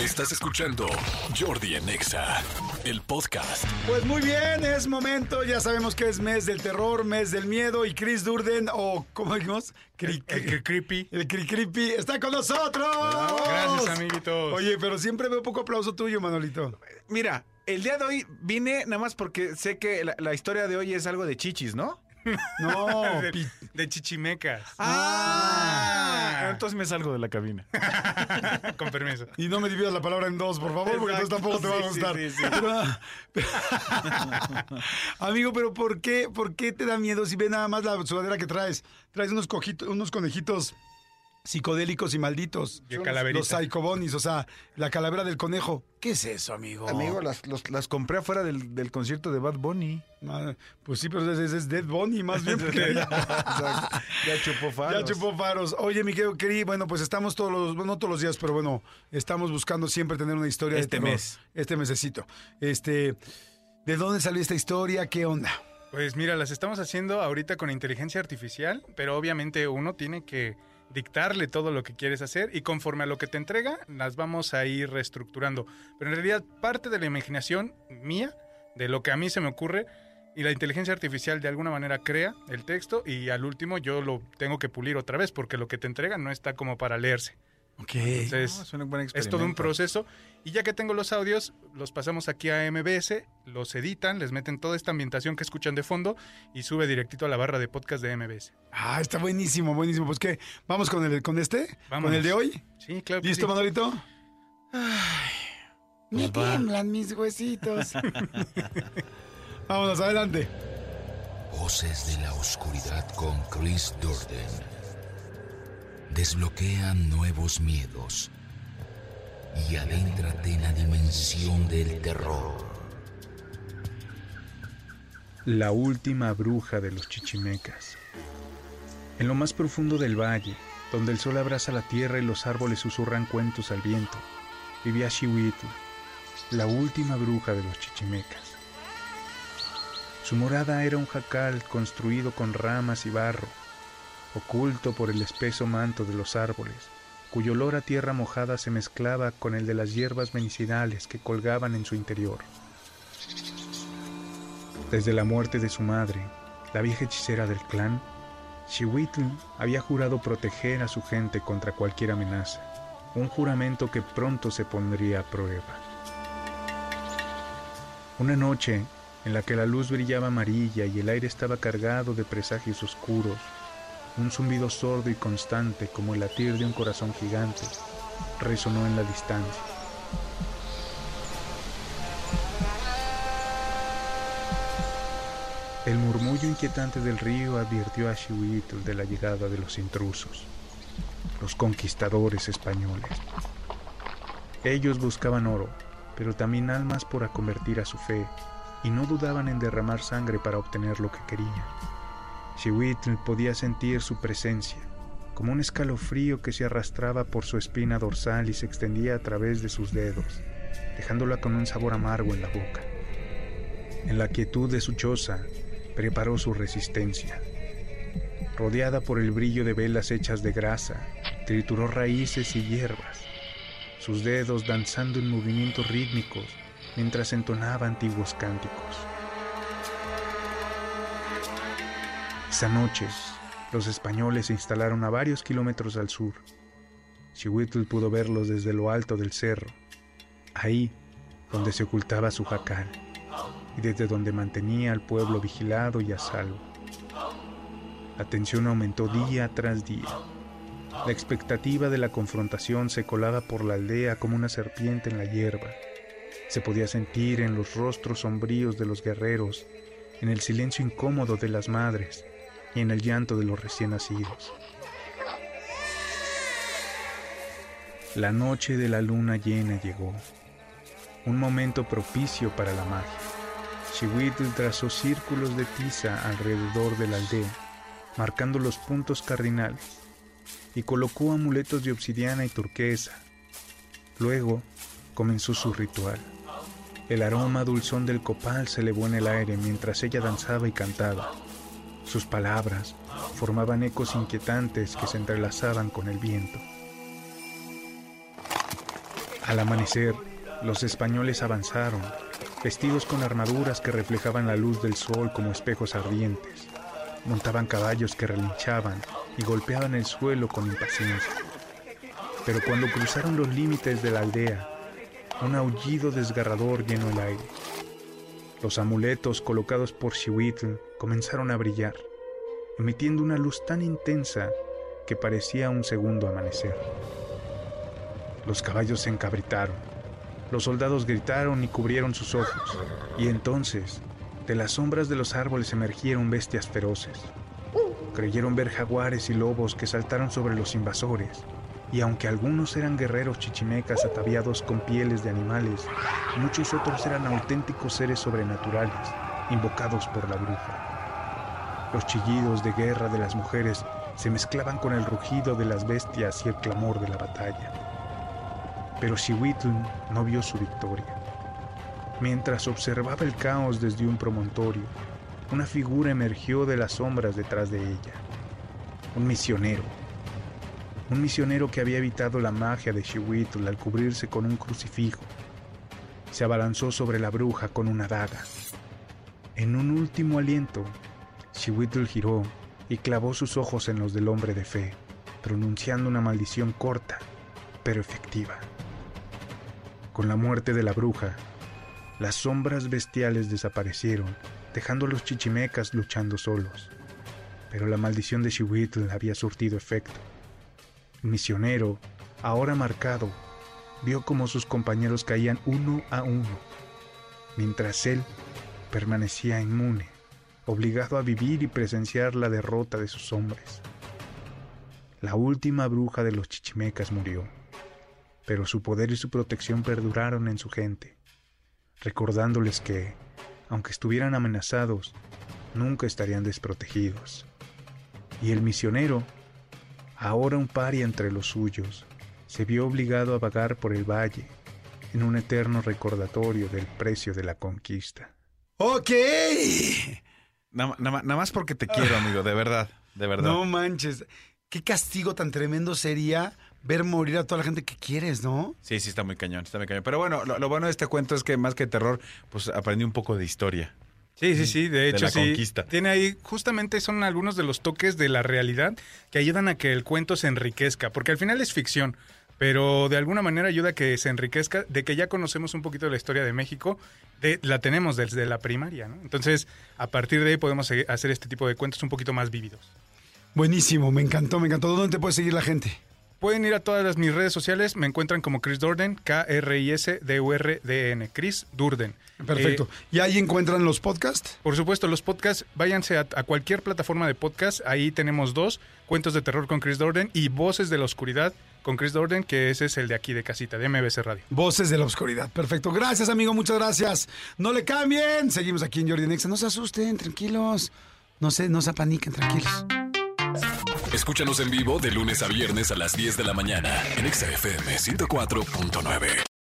Estás escuchando Jordi en Exa, el podcast. Pues muy bien, es momento, ya sabemos que es mes del terror, mes del miedo y Chris Durden, o ¿cómo dijimos? Cri- El que creepy. El Cri Creepy está con nosotros. Gracias, amiguitos. Oye, pero siempre veo poco aplauso tuyo, Manolito. Mira, el día de hoy vine nada más porque sé que la, la historia de hoy es algo de chichis, ¿no? No, de, pi- de chichimecas. Ah, entonces me salgo de la cabina. Con permiso. y no me dividas la palabra en dos, por favor, porque entonces tampoco te va a sí, sí, gustar. sí, sí. Pero- Amigo, pero ¿por qué, ¿por qué te da miedo si ve nada más la sudadera que traes? Traes unos, cojitos, unos conejitos psicodélicos y malditos. De. Los psychobonis, o sea, la calavera del conejo. ¿Qué es eso, amigo? Amigo, las, los- las compré afuera del, del concierto de Bad Bunny. Pues sí, pero ese es Dead Bunny, más bien. porque ya, chupó faros. ya chupó faros. Oye, mi querido Cri, bueno, pues estamos todos los, bueno, no todos los días, pero bueno, estamos buscando siempre tener una historia Este de terror. mes. Este mesecito. Este, ¿de dónde salió esta historia? ¿Qué onda? Pues mira, las estamos haciendo ahorita con inteligencia artificial, pero obviamente uno tiene que dictarle todo lo que quieres hacer y conforme a lo que te entrega, las vamos a ir reestructurando. Pero en realidad parte de la imaginación mía, de lo que a mí se me ocurre, y la inteligencia artificial de alguna manera crea el texto y al último yo lo tengo que pulir otra vez porque lo que te entrega no está como para leerse. Ok. Entonces, No, es todo un proceso. Y ya que tengo los audios, los pasamos aquí a MBS, los editan, les meten toda esta ambientación que escuchan de fondo y sube directito a la barra de podcast de MBS. Ah, está buenísimo, buenísimo. Pues qué, vamos con el con este, con Vámonos. el de hoy. Sí, claro. que ¿Listo, sí. Manolito? Me tiemblan mis huesitos. Vámonos, adelante. Voces de la oscuridad con Chris Durden. Desbloquean nuevos miedos y adéntrate en la dimensión del terror. La última bruja de los chichimecas. En lo más profundo del valle, donde el sol abraza la tierra y los árboles susurran cuentos al viento, vivía Shiwitl, la última bruja de los chichimecas. Su morada era un jacal construido con ramas y barro, oculto por el espeso manto de los árboles, cuyo olor a tierra mojada se mezclaba con el de las hierbas medicinales que colgaban en su interior. Desde la muerte de su madre, la vieja hechicera del clan, Shiwitl había jurado proteger a su gente contra cualquier amenaza, un juramento que pronto se pondría a prueba. Una noche, en la que la luz brillaba amarilla y el aire estaba cargado de presagios oscuros, un zumbido sordo y constante como el latir de un corazón gigante resonó en la distancia. El murmullo inquietante del río advirtió a Shiwitl de la llegada de los intrusos, los conquistadores españoles. Ellos buscaban oro, pero también almas para convertir a su fe, y no dudaban en derramar sangre para obtener lo que querían. Shiwitl podía sentir su presencia, como un escalofrío que se arrastraba por su espina dorsal y se extendía a través de sus dedos, dejándola con un sabor amargo en la boca. En la quietud de su choza, preparó su resistencia. Rodeada por el brillo de velas hechas de grasa, trituró raíces y hierbas, sus dedos danzando en movimientos rítmicos mientras entonaba antiguos cánticos. Esa noche, los españoles se instalaron a varios kilómetros al sur. Chihuitl pudo verlos desde lo alto del cerro, ahí donde se ocultaba su jacal y desde donde mantenía al pueblo vigilado y a salvo. La tensión aumentó día tras día. La expectativa de la confrontación se colaba por la aldea como una serpiente en la hierba. Se podía sentir en los rostros sombríos de los guerreros, en el silencio incómodo de las madres y en el llanto de los recién nacidos. La noche de la luna llena llegó, un momento propicio para la magia. Chihuitl trazó círculos de tiza alrededor de la aldea, marcando los puntos cardinales, y colocó amuletos de obsidiana y turquesa. Luego comenzó su ritual. El aroma dulzón del copal se elevó en el aire mientras ella danzaba y cantaba. Sus palabras formaban ecos inquietantes que se entrelazaban con el viento. Al amanecer, los españoles avanzaron, vestidos con armaduras que reflejaban la luz del sol como espejos ardientes. Montaban caballos que relinchaban y golpeaban el suelo con impaciencia. Pero cuando cruzaron los límites de la aldea, un aullido desgarrador llenó el aire. Los amuletos colocados por Xihuitl comenzaron a brillar, emitiendo una luz tan intensa que parecía un segundo amanecer. Los caballos se encabritaron, los soldados gritaron y cubrieron sus ojos, y entonces, de las sombras de los árboles emergieron bestias feroces. Creyeron ver jaguares y lobos que saltaron sobre los invasores, y aunque algunos eran guerreros chichimecas ataviados con pieles de animales, muchos otros eran auténticos seres sobrenaturales, invocados por la bruja. Los chillidos de guerra de las mujeres se mezclaban con el rugido de las bestias y el clamor de la batalla. Pero Xihuitl no vio su victoria. Mientras observaba el caos desde un promontorio, una figura emergió de las sombras detrás de ella. Un misionero. Un misionero que había evitado la magia de Xihuitl al cubrirse con un crucifijo. Se abalanzó sobre la bruja con una daga. En un último aliento, Xihuitl giró y clavó sus ojos en los del hombre de fe, pronunciando una maldición corta, pero efectiva. Con la muerte de la bruja, las sombras bestiales desaparecieron, dejando a los chichimecas luchando solos. Pero la maldición de Xihuitl había surtido efecto. El misionero, ahora marcado, vio como sus compañeros caían uno a uno, mientras él permanecía inmune, obligado a vivir y presenciar la derrota de sus hombres. La última bruja de los chichimecas murió, pero su poder y su protección perduraron en su gente, recordándoles que, aunque estuvieran amenazados, nunca estarían desprotegidos. Y el misionero, ahora un paria entre los suyos, se vio obligado a vagar por el valle en un eterno recordatorio del precio de la conquista. ¡Ok! Nada, más porque te quiero, amigo, de verdad, de verdad. No manches. Qué castigo tan tremendo sería ver morir a toda la gente que quieres, ¿no? Sí, sí, está muy cañón, está muy cañón. Pero bueno, lo, lo bueno de este cuento es que más que terror, pues aprendí un poco de historia. Sí, sí, sí, de De hecho la sí. conquista. Tiene ahí, justamente son algunos de los toques de la realidad que ayudan a que el cuento se enriquezca, porque al final es ficción, pero de alguna manera ayuda a que se enriquezca, de que ya conocemos un poquito de la historia de México, de, la tenemos desde la primaria, ¿no? Entonces, a partir de ahí podemos hacer este tipo de cuentos un poquito más vívidos. Buenísimo, me encantó, me encantó. ¿Dónde te puede seguir la gente? Pueden ir a todas las, mis redes sociales, me encuentran como Chris Durden, K-R-I-S-D-U-R-D-N, Chris Durden. Perfecto. Eh, ¿Y ahí encuentran los podcasts? Por supuesto, los podcasts, váyanse a, a cualquier plataforma de podcast. Ahí tenemos dos, Cuentos de Terror con Chris Dorden y Voces de la Oscuridad con Chris Dorden, que ese es el de aquí de casita, de MBC Radio. Voces de la Oscuridad. Perfecto. Gracias, amigo. Muchas gracias. No le cambien. Seguimos aquí en Jordi Nexa. No se asusten, tranquilos. No se, no se apaniquen, tranquilos. Escúchanos en vivo de lunes a viernes a las 10 de la mañana en Exa FM 104.9.